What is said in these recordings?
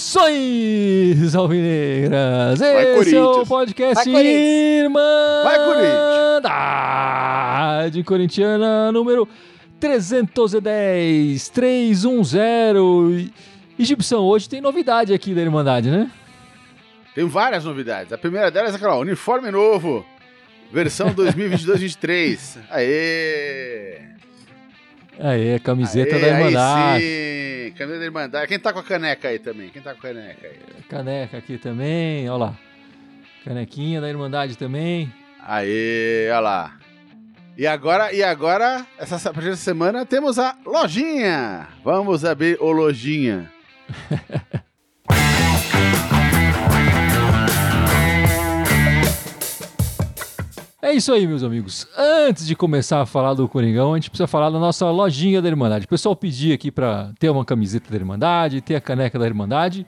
Saudações, alvinegras! Vai, Esse é o Corinthians. podcast Vai, Corinthians. Irmandade Corintiana número 310, 310. E, e Gibson, hoje tem novidade aqui da Irmandade, né? Tem várias novidades. A primeira delas é aquela, ó, uniforme novo. Versão 2022-23. Aê! Aí, a camiseta Aê, da Irmandade. Aí sim. Camiseta da Irmandade. Quem tá com a caneca aí também? Quem tá com a caneca aí? Caneca aqui também, olha lá. Canequinha da Irmandade também. Aê, olha lá. E agora, e agora, essa a partir dessa semana, temos a lojinha. Vamos abrir o lojinha. É isso aí, meus amigos. Antes de começar a falar do Coringão, a gente precisa falar da nossa lojinha da Irmandade. O pessoal pediu aqui para ter uma camiseta da Irmandade, ter a caneca da Irmandade.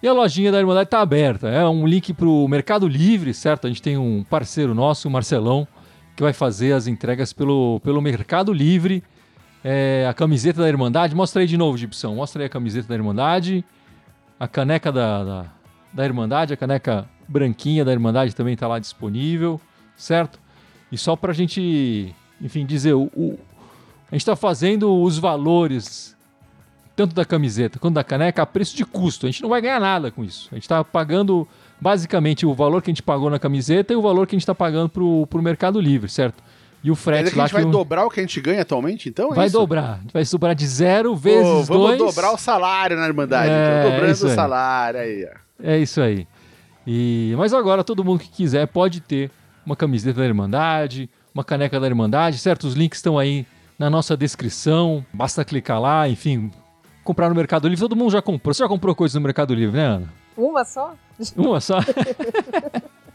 E a lojinha da Irmandade está aberta. É um link para o Mercado Livre, certo? A gente tem um parceiro nosso, o Marcelão, que vai fazer as entregas pelo, pelo Mercado Livre. É, a camiseta da Irmandade. Mostra aí de novo, Gibson. Mostra aí a camiseta da Irmandade. A caneca da, da, da Irmandade, a caneca branquinha da Irmandade também está lá disponível, certo? E só para a gente, enfim, dizer, o, o- a gente está fazendo os valores, tanto da camiseta quanto da caneca, a preço de custo. A gente não vai ganhar nada com isso. A gente está pagando basicamente o valor que a gente pagou na camiseta e o valor que a gente está pagando para o Mercado Livre, certo? E o Quer frete dizer que a lá gente vai dobrar o que a gente ganha atualmente, então? É vai isso? dobrar. A gente vai dobrar de zero vezes vamos dois. dobrar o salário na Irmandade. É, então, dobrando isso o aí. salário aí. É isso aí. E, mas agora todo mundo que quiser pode ter uma camiseta da Irmandade, uma caneca da Irmandade, certo? Os links estão aí na nossa descrição. Basta clicar lá, enfim, comprar no Mercado Livre. Todo mundo já comprou. Você já comprou coisas no Mercado Livre, né, Ana? Uma só? Uma só?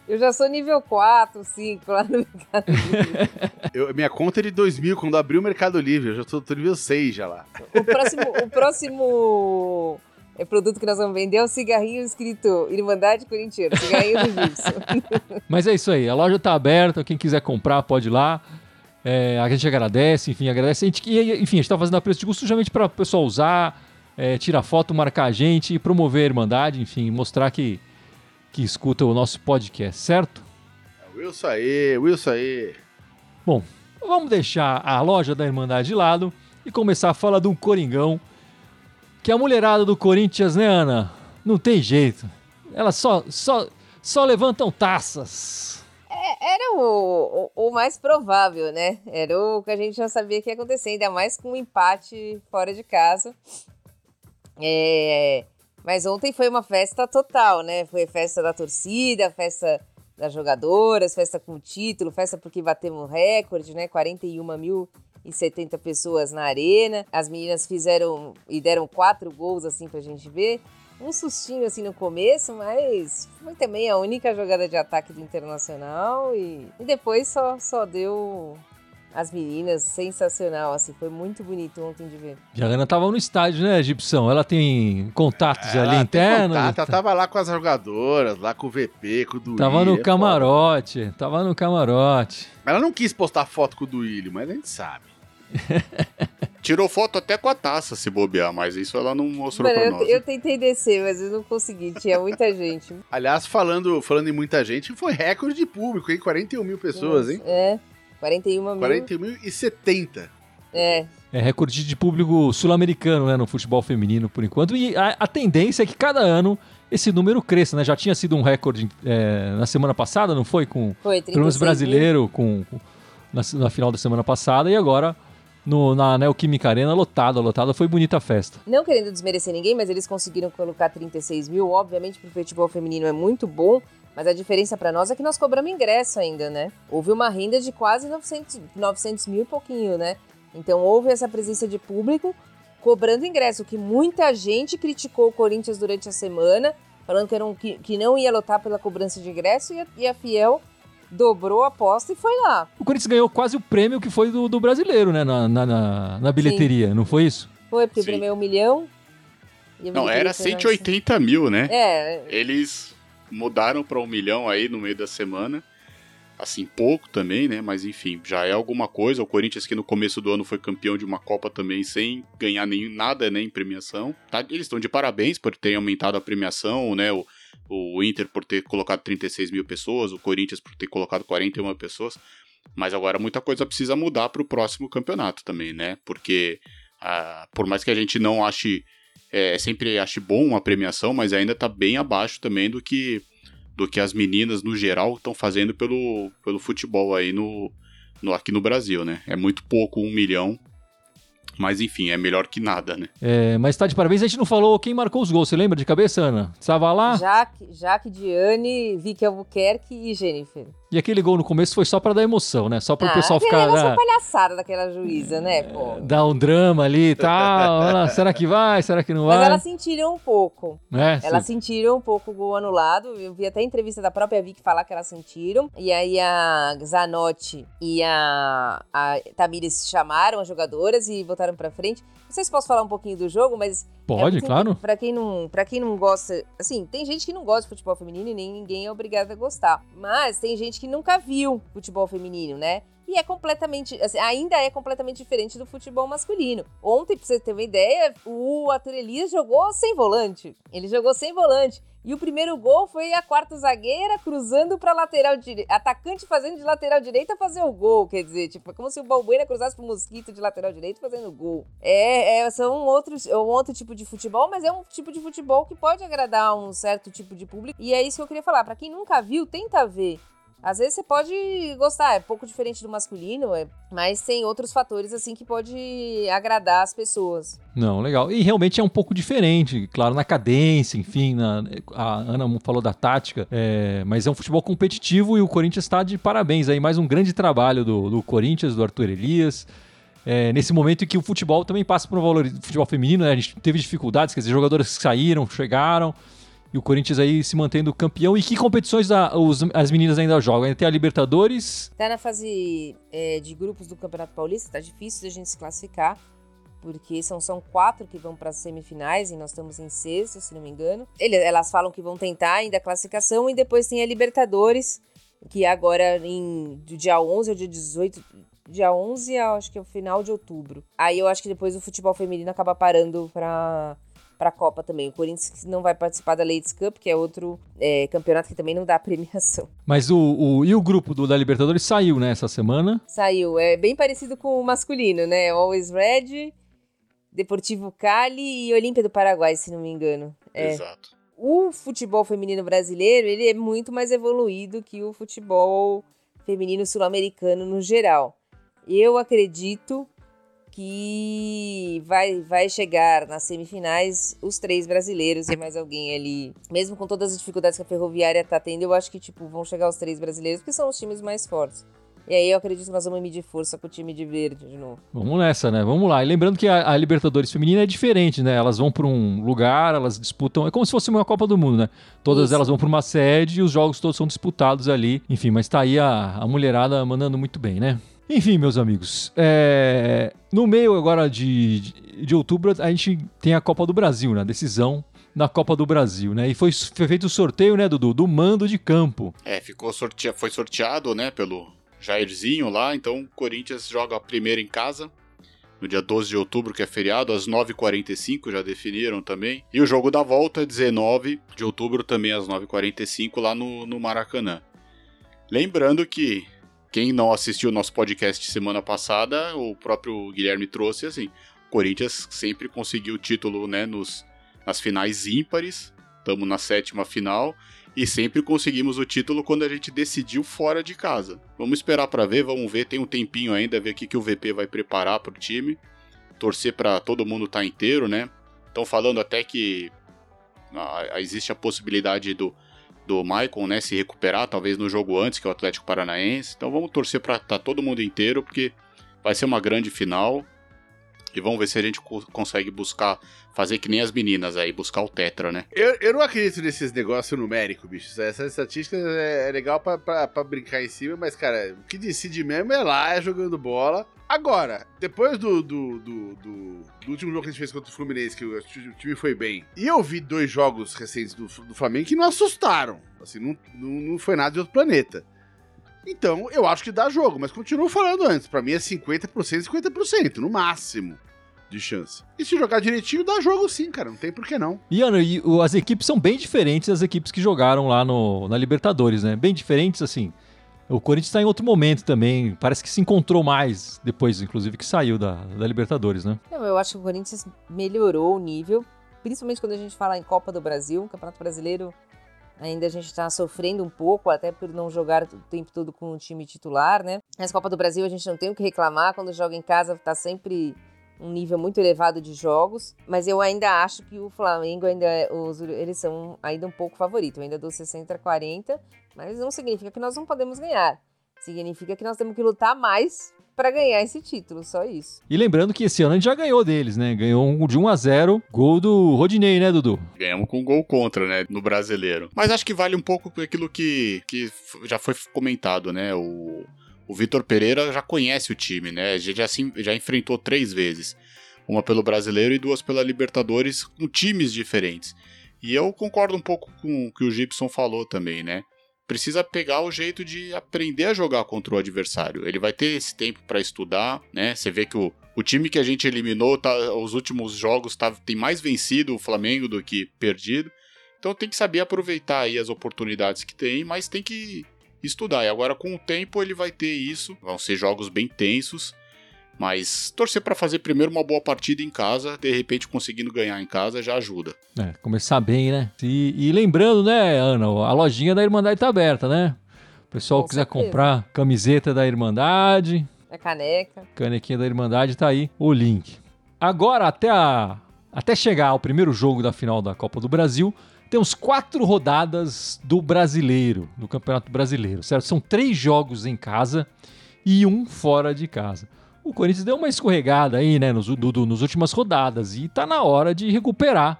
Eu já sou nível 4, 5 lá no Mercado Livre. Eu- minha conta é de 2000, quando abriu o Mercado Livre. Eu já tô, tô nível 6 já lá. O próximo, o próximo é, produto que nós vamos vender é o cigarrinho escrito Irmandade Corintiana, cigarrinho do Gibson. Mas é isso aí. A loja tá aberta. Quem quiser comprar, pode ir lá. É, a gente agradece, enfim, agradece. A gente, enfim, a gente tá fazendo a preço de custo justamente para o pessoal usar, é, tirar foto, marcar a gente e promover a Irmandade, enfim, mostrar que, que escuta o nosso podcast, certo? Wilson aí, Wilson aí. Bom, vamos deixar a loja da Irmandade de lado e começar a falar do Coringão. Que a mulherada do Corinthians, né, Ana? Não tem jeito. Elas só, só, só levantam taças. Era o, o, o mais provável, né? Era o que a gente já sabia que ia acontecer, ainda mais com um empate fora de casa. É, mas ontem foi uma festa total, né? Foi festa da torcida, festa das jogadoras, festa com título, festa porque batemos recorde, né? 41.070 pessoas na arena. As meninas fizeram e deram quatro gols assim pra gente ver. Um sustinho assim no começo, mas foi também a única jogada de ataque do Internacional e, e depois só, só deu as meninas sensacional, assim, foi muito bonito ontem de ver. E a Ana tava no estádio, né, Gibson? Ela tem contatos Ela ali tem internos. contato, ela tava lá com as jogadoras, lá com o VP, com o Duílio. Tava é no foda. camarote, tava no camarote. Ela não quis postar foto com o Duílio, mas a gente sabe. Tirou foto até com a taça, se bobear, mas isso ela não mostrou Mano, pra eu, nós. eu tentei descer, mas eu não consegui, tinha muita gente. Aliás, falando, falando em muita gente, foi recorde de público, hein? 41 mil pessoas, hein? É, 41 mil. 41 mil e 70. É, É recorde de público sul-americano, né, no futebol feminino, por enquanto. E a, a tendência é que cada ano esse número cresça, né? Já tinha sido um recorde é, na semana passada, não foi? Com, foi 36 pelo menos brasileiro, com, com- na, na final da semana passada. E agora, no, na Neoquímica Arena, lotada, lotada. Foi bonita a festa. Não querendo desmerecer ninguém, mas eles conseguiram colocar 36 mil. Obviamente, pro futebol feminino é muito bom, mas a diferença para nós é que nós cobramos ingresso ainda, né? Houve uma renda de quase 900, 900 mil e pouquinho, né? Então houve essa presença de público cobrando ingresso, que muita gente criticou o Corinthians durante a semana, falando que, era um- que, que não ia lotar pela cobrança de ingresso, e a, e a Fiel dobrou a aposta e foi lá. O Corinthians ganhou quase o prêmio que foi do, do brasileiro, né? Na, na, na- na bilheteria, não foi isso? Foi, porque Sim. o primeiro é um milhão. Não, era foi 180 mil, né? É, Eles mudaram para um milhão aí no meio da semana. Assim, pouco também, né? Mas enfim, já é alguma coisa. O Corinthians, que no começo do ano foi campeão de uma Copa também, sem ganhar nem, nada né, em premiação. Tá? Eles estão de parabéns por terem aumentado a premiação, né? O, o Inter por ter colocado 36 mil pessoas, o Corinthians por ter colocado 41 pessoas. Mas agora muita coisa precisa mudar para o próximo campeonato também, né? Porque ah, por mais que a gente não ache é, sempre ache bom uma premiação, mas ainda está bem abaixo também do que do que as meninas no geral estão fazendo pelo, pelo futebol aí no, no, aqui no Brasil, né? É muito pouco, um milhão. Mas enfim, é melhor que nada, né? É, mas tá de parabéns. A gente não falou quem marcou os gols. Você lembra de cabeça, Ana? Estava lá? Jaque, Jaque Diane, Vicky Albuquerque e Jennifer. E aquele gol no começo foi só para dar emoção, né? Só para o ah, pessoal ficar. Aquele né? palhaçada daquela juíza, né, pô? Dar um drama ali e tal. será que vai? Será que não vai? Mas elas sentiram um pouco. É, elas sim. sentiram um pouco o gol anulado. Eu vi até a entrevista da própria Vicky falar que elas sentiram. E aí a Zanotti e a, a Tamires chamaram as jogadoras e voltaram para frente. Não sei se posso falar um pouquinho do jogo, mas. Pode, é claro. Para quem, não, pra quem não gosta. Assim, tem gente que não gosta de futebol feminino e nem ninguém é obrigado a gostar. Mas tem gente que nunca viu futebol feminino, né? E é completamente, assim, ainda é completamente diferente do futebol masculino. Ontem, pra você ter uma ideia, o Arthur Elias jogou sem volante. Ele jogou sem volante. E o primeiro gol foi a quarta zagueira cruzando para lateral direita. Atacante fazendo de lateral direita fazer o gol. Quer dizer, tipo, é como se o Balbuena cruzasse pro Mosquito de lateral direito fazendo gol. É, é são outros, é um outro tipo de futebol, mas é um tipo de futebol que pode agradar um certo tipo de público. E é isso que eu queria falar. Para quem nunca viu, tenta ver. Às vezes você pode gostar, é pouco diferente do masculino, é, mas tem outros fatores assim que pode agradar as pessoas. Não, legal. E realmente é um pouco diferente, claro, na cadência, enfim, na, a Ana falou da tática, é, mas é um futebol competitivo e o Corinthians está de parabéns aí, mais um grande trabalho do, do Corinthians, do Arthur Elias. É, nesse momento em que o futebol também passa por um valor futebol feminino, né? A gente teve dificuldades, quer dizer, jogadores que saíram, chegaram. E o Corinthians aí se mantendo campeão. E que competições a, os, as meninas ainda jogam? Ainda tem a Libertadores? Tá na fase é, de grupos do Campeonato Paulista, tá difícil a gente se classificar. Porque são, são quatro que vão para as semifinais e nós estamos em sexto, se não me engano. Ele, elas falam que vão tentar ainda a classificação e depois tem a Libertadores, que agora em, do dia 11 ao dia 18, dia 11 acho que é o final de outubro. Aí eu acho que depois o futebol feminino acaba parando para para a Copa também. O Corinthians não vai participar da Ladies Cup, que é outro é, campeonato que também não dá premiação. Mas o, o, e o grupo do, da Libertadores saiu, né, essa semana? Saiu. É bem parecido com o masculino, né? Always Red, Deportivo Cali e Olímpia do Paraguai, se não me engano. É. Exato. O futebol feminino brasileiro, ele é muito mais evoluído que o futebol feminino sul-americano no geral. Eu acredito que vai, vai chegar nas semifinais os três brasileiros e mais alguém ali. Mesmo com todas as dificuldades que a Ferroviária tá tendo, eu acho que tipo vão chegar os três brasileiros, porque são os times mais fortes. E aí eu acredito que nós vamos medir força com o time de verde de novo. Vamos nessa, né? Vamos lá. E lembrando que a, a Libertadores feminina é diferente, né? Elas vão para um lugar, elas disputam. É como se fosse uma Copa do Mundo, né? Todas Isso. elas vão para uma sede e os jogos todos são disputados ali. Enfim, mas tá aí a, a mulherada mandando muito bem, né? Enfim, meus amigos, é... no meio agora de, de, outubro a gente tem a Copa do Brasil, né? Decisão na Copa do Brasil, né? E foi, foi feito o sorteio, né, Dudu, do mando de campo. É, ficou foi sorteado, né, pelo Jairzinho lá, então o Corinthians joga a primeira em casa, no dia 12 de outubro, que é feriado, às 9h45, já definiram também. E o jogo da volta, 19 de outubro, também às 9h45, lá no, no Maracanã. Lembrando que quem não assistiu o nosso podcast semana passada, o próprio Guilherme trouxe assim: o Corinthians sempre conseguiu o título né, nos, nas finais ímpares, estamos na sétima final, e sempre conseguimos o título quando a gente decidiu fora de casa. Vamos esperar para ver, vamos ver, tem um tempinho ainda, ver o que, que o VP vai preparar para o time, torcer para todo mundo estar tá inteiro, né? Estão falando até que ah, existe a possibilidade do do Maicon, né, se recuperar, talvez no jogo antes, que é o Atlético Paranaense. Então vamos torcer para estar tá todo mundo inteiro, porque vai ser uma grande final. E vamos ver se a gente co consegue buscar, fazer que nem as meninas aí, buscar o Tetra, né? Eu, eu não acredito nesses negócios numéricos, bicho. Essa estatística é, é legal pra, pra, pra, brincar em cima, mas, cara, o que decide mesmo é lá, é jogando bola. Agora, depois do, do, do, do, último jogo que a gente fez contra o Fluminense, que o time foi bem, e eu vi dois jogos recentes do, do Flamengo que não assustaram. Assim, não, não, não foi nada de outro planeta. Então, eu acho que dá jogo, mas continuo falando antes. Para mim é 50%, 50%, no máximo de chance. E se jogar direitinho, dá jogo sim, cara. Não tem por que não. E, Ana, e as equipes são bem diferentes das equipes que jogaram lá no, na Libertadores, né? Bem diferentes, assim. O Corinthians está em outro momento também. Parece que se encontrou mais depois, inclusive, que saiu da, da Libertadores, né? Não, eu acho que o Corinthians melhorou o nível, principalmente quando a gente fala em Copa do Brasil, Campeonato Brasileiro Ainda a gente está sofrendo um pouco, até por não jogar o tempo todo com o time titular, né? Mas Copa do Brasil a gente não tem o que reclamar. Quando joga em casa, está sempre um nível muito elevado de jogos, mas eu ainda acho que o Flamengo ainda é, os, eles são ainda um pouco favorito. Eu ainda dou 60 a 40, mas não significa que nós não podemos ganhar. Significa que nós temos que lutar mais para ganhar esse título, só isso. E lembrando que esse ano a gente já ganhou deles, né? Ganhou um de 1 a 0 gol do Rodinei, né, Dudu? Ganhamos com gol contra, né, no brasileiro. Mas acho que vale um pouco aquilo que, que já foi comentado, né? O, o Vitor Pereira já conhece o time, né? Já, já, já enfrentou três vezes. Uma pelo brasileiro e duas pela Libertadores, com times diferentes. E eu concordo um pouco com o que o Gibson falou também, né? Precisa pegar o jeito de aprender a jogar contra o adversário. Ele vai ter esse tempo para estudar, né? Você vê que o, o time que a gente eliminou, tá, os últimos jogos tá, tem mais vencido o Flamengo do que perdido. Então tem que saber aproveitar aí as oportunidades que tem, mas tem que estudar. E agora com o tempo ele vai ter isso. Vão ser jogos bem tensos. Mas torcer para fazer primeiro uma boa partida em casa, de repente conseguindo ganhar em casa já ajuda. É, começar bem, né? E, e lembrando, né, Ana, a lojinha da Irmandade tá aberta, né? O pessoal Com quiser certeza. comprar camiseta da Irmandade. A caneca. Canequinha da Irmandade, tá aí o link. Agora, até, a, até chegar ao primeiro jogo da final da Copa do Brasil, temos quatro rodadas do brasileiro, do Campeonato Brasileiro, certo? São três jogos em casa e um fora de casa o Corinthians deu uma escorregada aí, né, nos, do, do, nos últimas rodadas e tá na hora de recuperar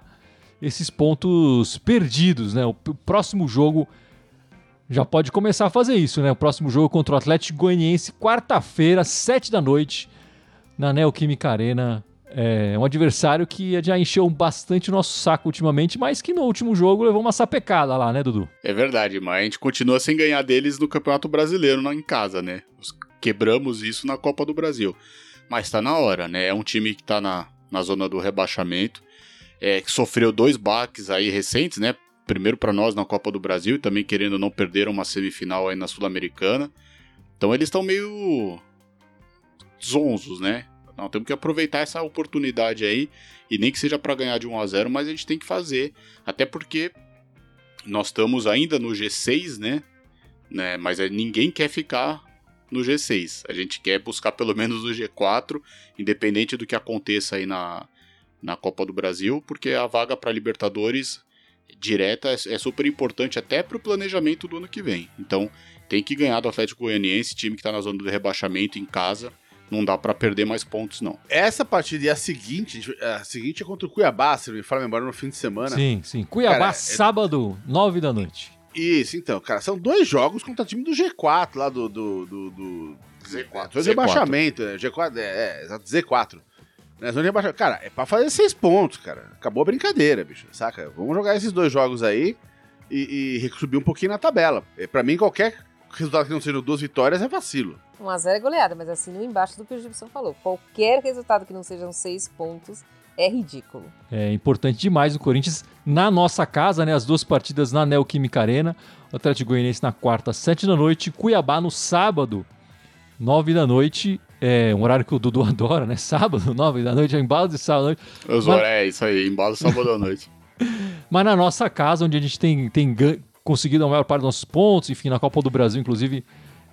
esses pontos perdidos, né? O, o, próximo jogo já pode começar a fazer isso, né? O próximo jogo contra o Atlético Goianiense, quarta-feira, sete da noite, na Neoquímica Arena. É um adversário que já encheu bastante o nosso saco ultimamente, mas que no último jogo levou uma sapecada lá, né, Dudu? É verdade, mas a gente continua sem ganhar deles no Campeonato Brasileiro em casa, né? Os quebramos isso na Copa do Brasil. Mas está na hora, né? É um time que está na, na zona do rebaixamento, é, que sofreu dois baques aí recentes, né? Primeiro para nós na Copa do Brasil e também querendo não perder uma semifinal aí na Sul-Americana. Então eles estão meio zonzos, né? Não, temos que aproveitar essa oportunidade aí e nem que seja para ganhar de 1 a 0, mas a gente tem que fazer, até porque nós estamos ainda no G6, né? né? Mas ninguém quer ficar no G6. A gente quer buscar pelo menos o G4, independente do que aconteça aí na, na Copa do Brasil, porque a vaga para Libertadores direta é, é, super importante até para o planejamento do ano que vem. Então tem que ganhar do Atlético Goianiense, time que está na zona do rebaixamento em casa. Não dá para perder mais pontos, não. Essa partida e a seguinte, a seguinte é contra o Cuiabá, se me fala memória, no fim de semana. Sim, sim. Cuiabá, Cara, é sábado, é... 9 da noite. Isso, então, cara, são dois jogos contra o time do G4 lá do. do, do, do Z4. Zona de rebaixamento, né? G4, é, é, Z4. Né? Zona de rebaixamento. Cara, é pra fazer seis pontos, cara. Acabou a brincadeira, bicho, saca? Vamos jogar esses dois jogos aí e, e subir um pouquinho na tabela. É, pra mim, qualquer resultado que não seja duas vitórias é vacilo. 1x0 é goleada, mas assim, no embaixo do que o Gibson falou. Qualquer resultado que não sejam seis pontos é ridículo. É importante demais o Corinthians na nossa casa, né? As duas partidas na Neoquímica Arena. O Atlético Goianiense na quarta, sete da noite. Cuiabá no sábado, nove da noite. É um horário que o Dudu adora, né? Sábado, nove da noite, é embalo de sábado à noite. Mas... É isso aí, embalo sábado à noite. Mas na nossa casa, onde a gente tem, tem conseguido a maior parte dos nossos pontos, enfim, na Copa do Brasil, inclusive,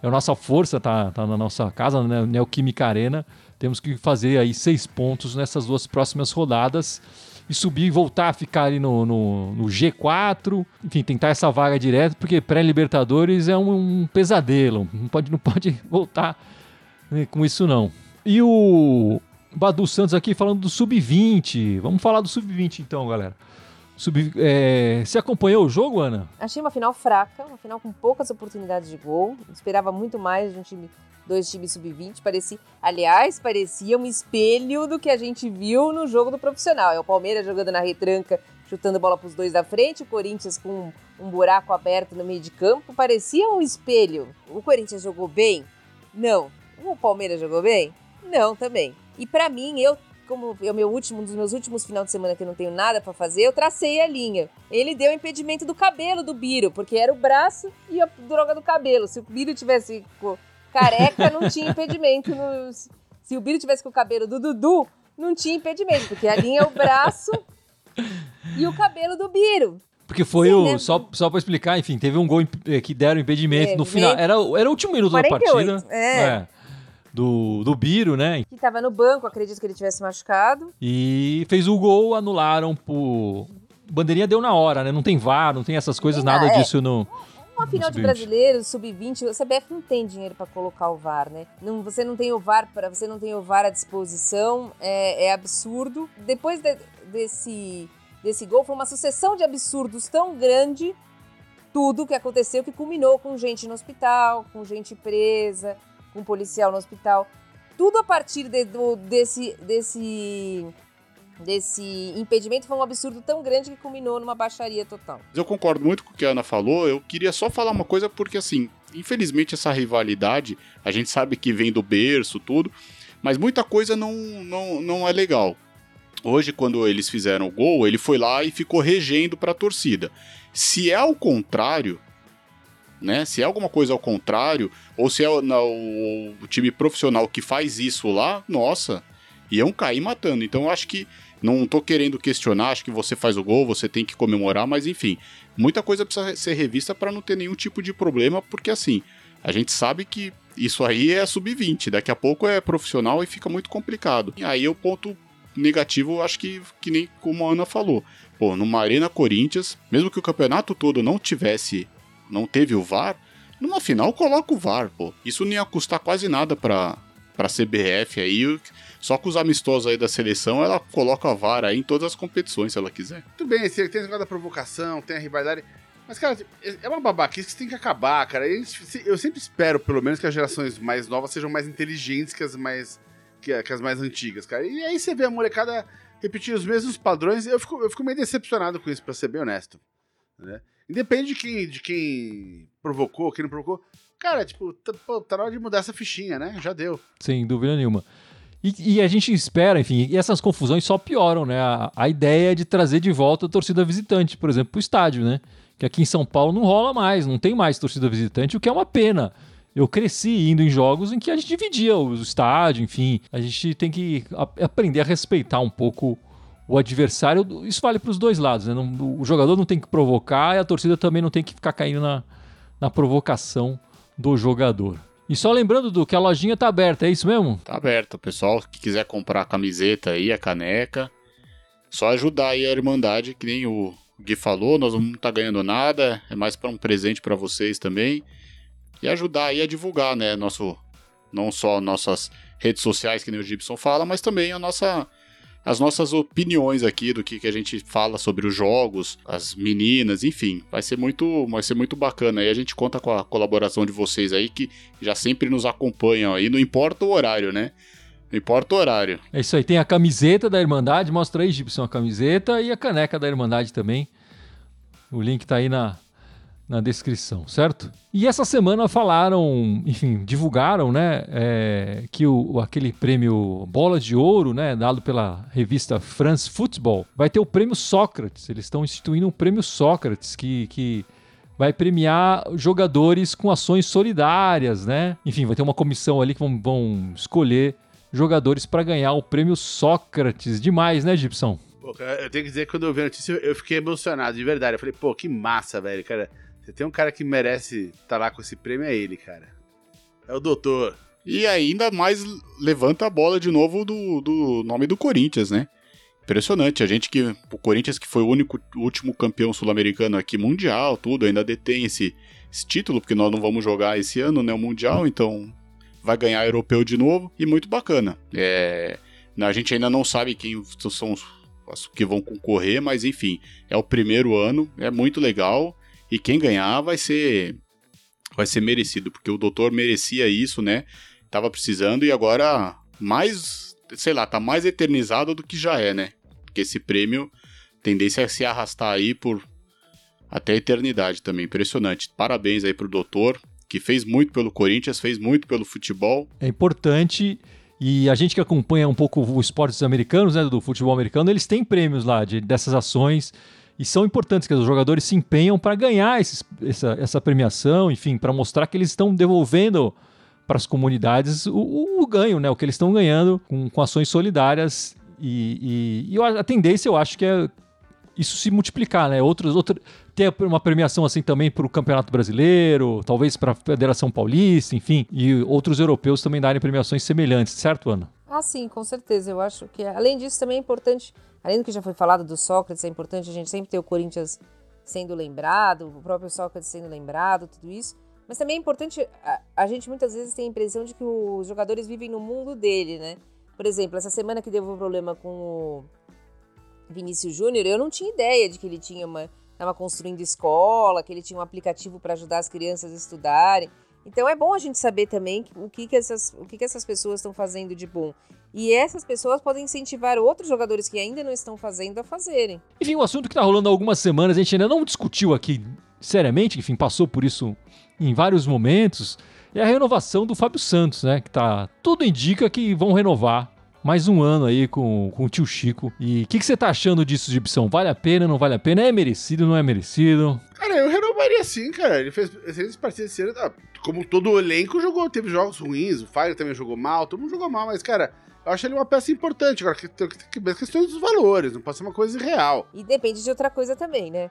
a nossa força, tá, tá na nossa casa, na Neoquímica Arena. Temos que fazer aí seis pontos nessas duas próximas rodadas e subir e voltar a ficar ali no, no, no G4, enfim, tentar essa vaga direto, porque pré-Libertadores é um, um, pesadelo, não pode, não pode voltar né, com isso não. E o, Badu Santos aqui falando do Sub-20. Vamos falar do Sub-20 então, galera. Sub, é, você acompanhou o jogo, Ana? Achei uma final fraca, uma final com poucas oportunidades de gol. Esperava muito mais de um time, dois times sub-20. Parecia, aliás, parecia um espelho do que a gente viu no jogo do profissional. É o Palmeiras jogando na retranca, chutando bola para os dois da frente, o Corinthians com um, buraco aberto no meio de campo. Parecia um espelho. O Corinthians jogou bem? Não. O Palmeiras jogou bem? Não, também. E para mim, eu como é o meu último, um dos meus últimos final de semana que eu não tenho nada para fazer, eu tracei a linha. Ele deu impedimento do cabelo do Biro, porque era o braço e a droga do cabelo. Se o Biro tivesse careca, não tinha impedimento. No... Se o Biro tivesse com o cabelo do Dudu, não tinha impedimento, porque a linha é o braço e o cabelo do Biro. Porque foi Sim, o. Né? Só, só pra explicar, enfim, teve um gol eh, que deram impedimento é, no final. Era, era o último minuto 48, da partida. É. é do, do Biro, né? Que tava no banco, acredito que ele tivesse machucado. E fez o gol, anularam por. Bandeirinha deu na hora, né? Não tem VAR, não tem essas coisas, nada é. disso no. Uma final de brasileiros, sub-20, o CBF não tem dinheiro para colocar o VAR, né? Não, você não tem o VAR para você não tem o VAR à disposição, é, é absurdo. Depois de, desse desse gol foi uma sucessão de absurdos tão grande tudo que aconteceu que culminou com gente no hospital, com gente presa, com um policial no hospital. Tudo a partir de, do, desse, desse, desse impedimento foi um absurdo tão grande que culminou numa baixaria total. Eu concordo muito com o que a Ana falou. Eu queria só falar uma coisa, porque assim, infelizmente essa rivalidade, a gente sabe que vem do berço, tudo, mas muita coisa não, não, não é legal. Hoje, quando eles fizeram o gol, ele foi lá e ficou regendo para a torcida. Se é ao contrário, né? Se é alguma coisa ao contrário, ou se é o, o, time profissional que faz isso lá, nossa, iam cair matando. Então eu acho que não tô querendo questionar, acho que você faz o gol, você tem que comemorar, mas enfim, muita coisa precisa ser revista para não ter nenhum tipo de problema, porque assim, a gente sabe que isso aí é sub-20, daqui a pouco é profissional e fica muito complicado. E aí o ponto negativo, acho que, que nem como a Ana falou. Pô, numa Arena Corinthians, mesmo que o campeonato todo não tivesse não teve o VAR, numa final coloca o VAR, pô. Isso não ia custar quase nada pra, pra CBF aí. Só com os amistosos aí da seleção, ela coloca a VAR aí em todas as competições, se ela quiser. Tudo bem, tem esse negócio da provocação, tem a rivalidade. Mas, cara, é uma babaquice que tem que acabar, cara. Eu sempre espero, pelo menos, que as gerações mais novas sejam mais inteligentes que as mais, que, as mais antigas, cara. E aí você vê a molecada repetir os mesmos padrões. Eu fico, eu fico meio decepcionado com isso, pra ser bem honesto. Né? Independe de quem, de quem provocou, quem não provocou. Cara, tipo, tá, pô, tá na hora de mudar essa fichinha, né? Já deu. Sem dúvida nenhuma. E, e, a gente espera, enfim, e essas confusões só pioram, né? A, a ideia de trazer de volta a torcida visitante, por exemplo, pro estádio, né? Que aqui em São Paulo não rola mais, não tem mais torcida visitante, o que é uma pena. Eu cresci indo em jogos em que a gente dividia o estádio, enfim. A gente tem que aprender a respeitar um pouco o adversário. Isso vale para os dois lados, né? Não, o jogador não tem que provocar e a torcida também não tem que ficar caindo na, na provocação do jogador. E só lembrando do que a lojinha tá aberta, é isso mesmo? Tá aberta, pessoal que quiser comprar a camiseta aí, a caneca, só ajudar aí a Irmandade, que nem o Gui falou, nós não tá ganhando nada, é mais para um presente para vocês também. E ajudar aí a divulgar, né, nosso não só nossas redes sociais que nem o Gibson fala, mas também a nossa as nossas opiniões aqui do que, que a gente fala sobre os jogos, as meninas, enfim, vai ser muito, vai ser muito bacana. E a gente conta com a colaboração de vocês aí que já sempre nos acompanham aí, não importa o horário, né? Não importa o horário. É isso aí, tem a camiseta da Irmandade, mostra aí, Gibson, a camiseta e a caneca da Irmandade também. O link tá aí na, na descrição, certo? E essa semana falaram, enfim, divulgaram, né, é, que o, aquele prêmio Bola de Ouro, né, dado pela revista France Football, vai ter o prêmio Sócrates. Eles estão instituindo um prêmio Sócrates que, que vai premiar jogadores com ações solidárias, né? Enfim, vai ter uma comissão ali que vão, vão escolher jogadores para ganhar o prêmio Sócrates. Demais, né, Gibson? Pô, eu tenho que dizer que quando eu vi a notícia, eu fiquei emocionado, de verdade. Eu falei, pô, que massa, velho, cara se tem um cara que merece estar tá lá com esse prêmio, é ele, cara. É o doutor. E ainda mais levanta a bola de novo do, do nome do Corinthians, né? Impressionante. A gente que. O Corinthians, que foi o único último campeão sul-americano aqui mundial, tudo, ainda detém esse, esse, título, porque nós não vamos jogar esse ano, né? O Mundial, então vai ganhar europeu de novo. E muito bacana. É A gente ainda não sabe quem são os que vão concorrer, mas enfim, é o primeiro ano, é muito legal. E quem ganhar vai ser vai ser merecido, porque o doutor merecia isso, né? Tava precisando e agora mais, sei lá, tá mais eternizado do que já é, né? Porque esse prêmio tendência a se arrastar aí por até a eternidade também, impressionante. Parabéns aí pro doutor, que fez muito pelo Corinthians, fez muito pelo futebol. É importante e a gente que acompanha um pouco os esportes americanos, né, do futebol americano, eles têm prêmios lá de, dessas ações e são importantes, que os jogadores se empenham para ganhar esses, essa, essa premiação, enfim, para mostrar que eles estão devolvendo para as comunidades o, o, o, ganho, né, o que eles estão ganhando com, com ações solidárias. E, e, e, a tendência eu acho que é isso se multiplicar, né? Outros, outro, ter uma premiação assim também para o Campeonato Brasileiro, talvez para a Federação Paulista, enfim, e outros europeus também darem premiações semelhantes, certo, Ana? Ah, sim, com certeza. Eu acho que, além disso, também é importante, além do que já foi falado do Sócrates, é importante a gente sempre ter o Corinthians sendo lembrado, o próprio Sócrates sendo lembrado, tudo isso. Mas também é importante, a, a gente muitas vezes tem a impressão de que os jogadores vivem no mundo dele, né? Por exemplo, essa semana que deu um problema com o Vinícius Júnior, eu não tinha ideia de que ele tinha uma estava construindo escola, que ele tinha um aplicativo para ajudar as crianças a estudarem. Então é bom a gente saber também o que, que, essas, o que, que essas pessoas estão fazendo de bom. E essas pessoas podem incentivar outros jogadores que ainda não estão fazendo a fazerem. Enfim, um assunto que está rolando há algumas semanas, a gente ainda não discutiu aqui seriamente, enfim, passou por isso em vários momentos, é a renovação do Fábio Santos, né? Que tá. Tudo indica que vão renovar mais um ano aí com, com o tio Chico. E o que, que, você tá achando disso, Gibson? Vale a pena, não vale a pena? É merecido, não é merecido? Cara, eu renovaria sim, cara. Ele fez excelentes partidas esse ano. Ah, como todo o elenco jogou, teve jogos ruins, o Fire também jogou mal, todo mundo jogou mal, mas, cara, eu acho ele uma peça importante. Agora, tem que ver questões dos valores, não pode ser uma coisa irreal. E depende de outra coisa também, né?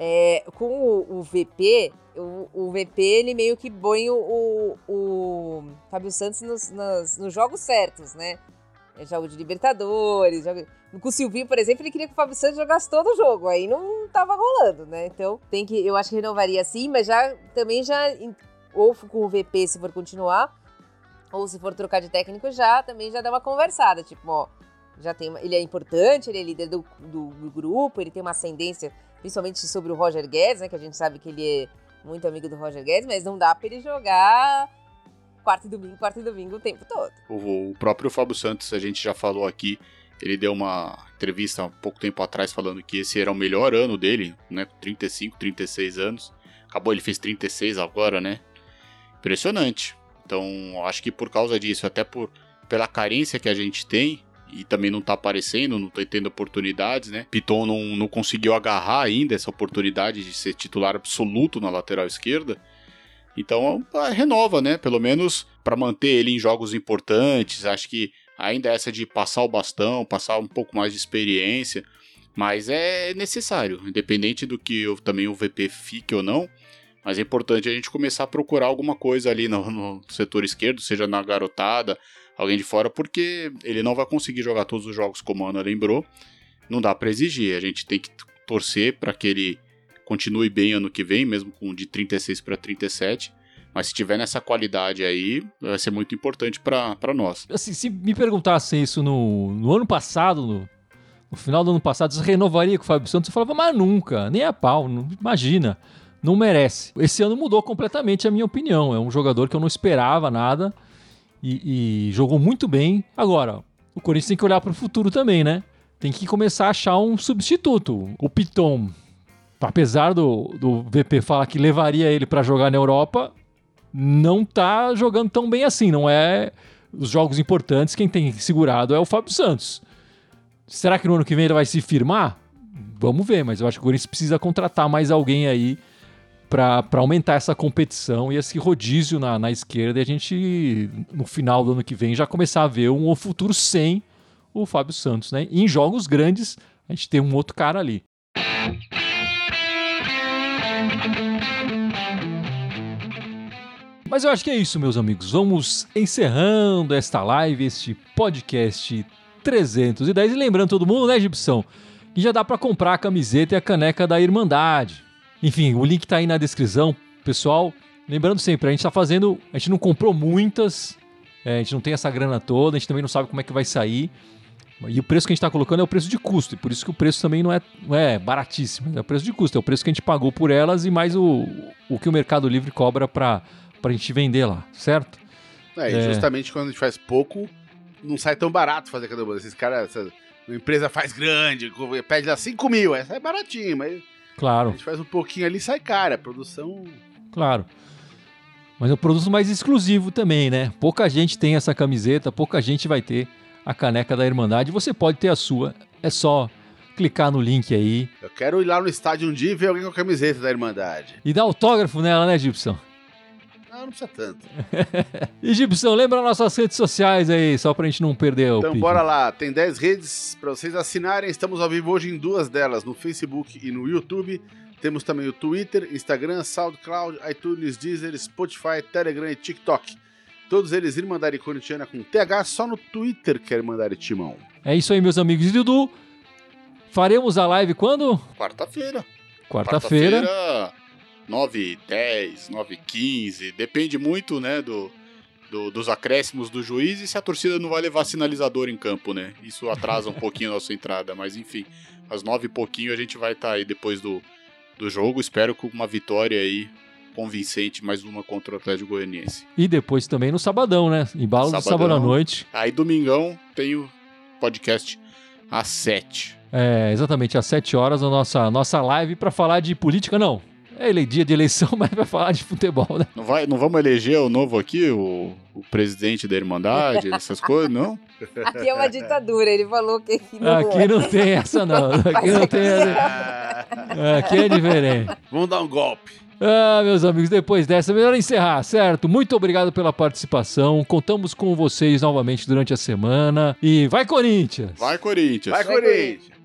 É, com o, o VP, o, o, VP ele meio que põe o, o, o Fábio Santos nos, nos, nos jogos certos, né? É jogo de Libertadores. Jogo... Com o Silvinho, por exemplo, ele queria que o Fábio Santos jogasse todo o jogo. Aí não tava rolando, né? Então tem que. Eu acho que renovaria sim, mas já também já. Ou com o VP se for continuar. Ou se for trocar de técnico, já também já dá uma conversada. Tipo, ó, já tem uma, ele é importante, ele é líder do, do, do, grupo, ele tem uma ascendência, principalmente sobre o Roger Guedes, né? Que a gente sabe que ele é muito amigo do Roger Guedes, mas não dá para ele jogar quarta e domingo, quarta e domingo o tempo todo. O, o próprio Fábio Santos, a gente já falou aqui, ele deu uma entrevista há pouco tempo atrás falando que esse era o melhor ano dele, né? 35, 36 anos. Acabou, ele fez 36 agora, né? Impressionante. Então, acho que por causa disso, até por pela carência que a gente tem, e também não tá aparecendo, não tá tendo oportunidades, né? Piton não, não conseguiu agarrar ainda essa oportunidade de ser titular absoluto na lateral esquerda. Então renova, né? Pelo menos para manter ele em jogos importantes. Acho que ainda essa de passar o bastão, passar um pouco mais de experiência, mas é necessário, independente do que eu, também o VP fique ou não. Mas é importante a gente começar a procurar alguma coisa ali no, no setor esquerdo, seja na garotada, alguém de fora, porque ele não vai conseguir jogar todos os jogos como a Ana lembrou. Não dá para exigir, a gente tem que torcer para que ele continue bem ano que vem, mesmo com de 36 para 37. Mas se tiver nessa qualidade aí, vai ser muito importante para nós. Assim, se me perguntassem isso no, no ano passado, no, no, final do ano passado, você renovaria com o Fábio Santos? Eu falava, mas nunca, nem a pau, não, imagina, não merece. Esse ano mudou completamente a minha opinião. É um jogador que eu não esperava nada e, e jogou muito bem. Agora, o Corinthians tem que olhar para o futuro também, né? Tem que começar a achar um substituto. O Piton apesar do, do VP falar que levaria ele para jogar na Europa, não tá jogando tão bem assim. Não é os jogos importantes, quem tem segurado é o Fábio Santos. Será que no ano que vem ele vai se firmar? Vamos ver, mas eu acho que o Corinthians precisa contratar mais alguém aí para aumentar essa competição e esse rodízio na, na esquerda e a gente, no final do ano que vem, já começar a ver um futuro sem o Fábio Santos, né? E em jogos grandes, a gente tem um outro cara ali. Mas eu acho que é isso, meus amigos. Vamos encerrando esta live, este podcast 310. E lembrando todo mundo, né, Gibson? Que já dá para comprar a camiseta e a caneca da Irmandade. Enfim, o link tá aí na descrição, pessoal. Lembrando sempre, a gente tá fazendo. A gente não comprou muitas, é, a gente não tem essa grana toda, a gente também não sabe como é que vai sair. E o preço que a gente está colocando é o preço de custo, e por isso que o preço também não é, não é baratíssimo, é o preço de custo, é o preço que a gente pagou por elas e mais o, o que o Mercado Livre cobra para a gente vender lá, certo? É, e É. justamente quando a gente faz pouco, não sai tão barato fazer cada. Esses caras, essa, uma empresa faz grande, pede lá 5 mil, essa é baratinho, mas a Claro, gente faz um pouquinho ali e sai cara. A produção. claro. Mas é um produto mais exclusivo também, né? Pouca gente tem essa camiseta, pouca gente vai ter a caneca da Irmandade. Você pode ter a sua, é só clicar no link aí Eu quero ir lá no estádio um dia e ver alguém com a camiseta da Irmandade. e dar autógrafo nela, né, Gibson? Não, não precisa tanto. E Gibson, lembra nossas redes sociais aí, só pra gente não perder o Então pique. bora lá, tem 10 redes para vocês assinarem. Estamos ao vivo hoje em duas delas, no Facebook e no YouTube. Temos também o Twitter, Instagram, SoundCloud, iTunes, Deezer, Spotify, Telegram e TikTok. Todos eles Irmandade Corintiana com TH, só no Twitter que é Irmandade Timão. É isso aí, meus amigos. E Dudu, faremos a live quando? Quarta-feira. Quarta-feira. Quarta-feira, 9 10 9 15 Depende muito, né, do, do- dos acréscimos do juiz e se a torcida não vai levar sinalizador em campo, né? Isso atrasa um pouquinho a nossa entrada, mas enfim, às 9 e pouquinho a gente vai estar aí depois do, do jogo. Espero com uma vitória aí convincente, mais uma contra o Atlético Goianiense. E depois também no sabadão, né? Embalo do Sabadão. sábado à noite. Aí domingão tem o podcast às 7. É, exatamente, às 7 horas, a nossa, nossa live pra falar de política, não. É ele- dia de eleição, mas vai falar de futebol, né? Não, vai, não vamos eleger o novo aqui, o, o presidente da Irmandade, essas coisas, não? Aqui é uma ditadura, ele falou que aqui não Aqui é. não tem essa, não. Aqui não tem essa. Aqui é diferente. Vamos dar um golpe. Ah, meus amigos, depois dessa, é melhor encerrar, certo? Muito obrigado pela participação. Contamos com vocês novamente durante a semana. E vai, Corinthians! Vai, Corinthians! Vai, Vai, Corinthians!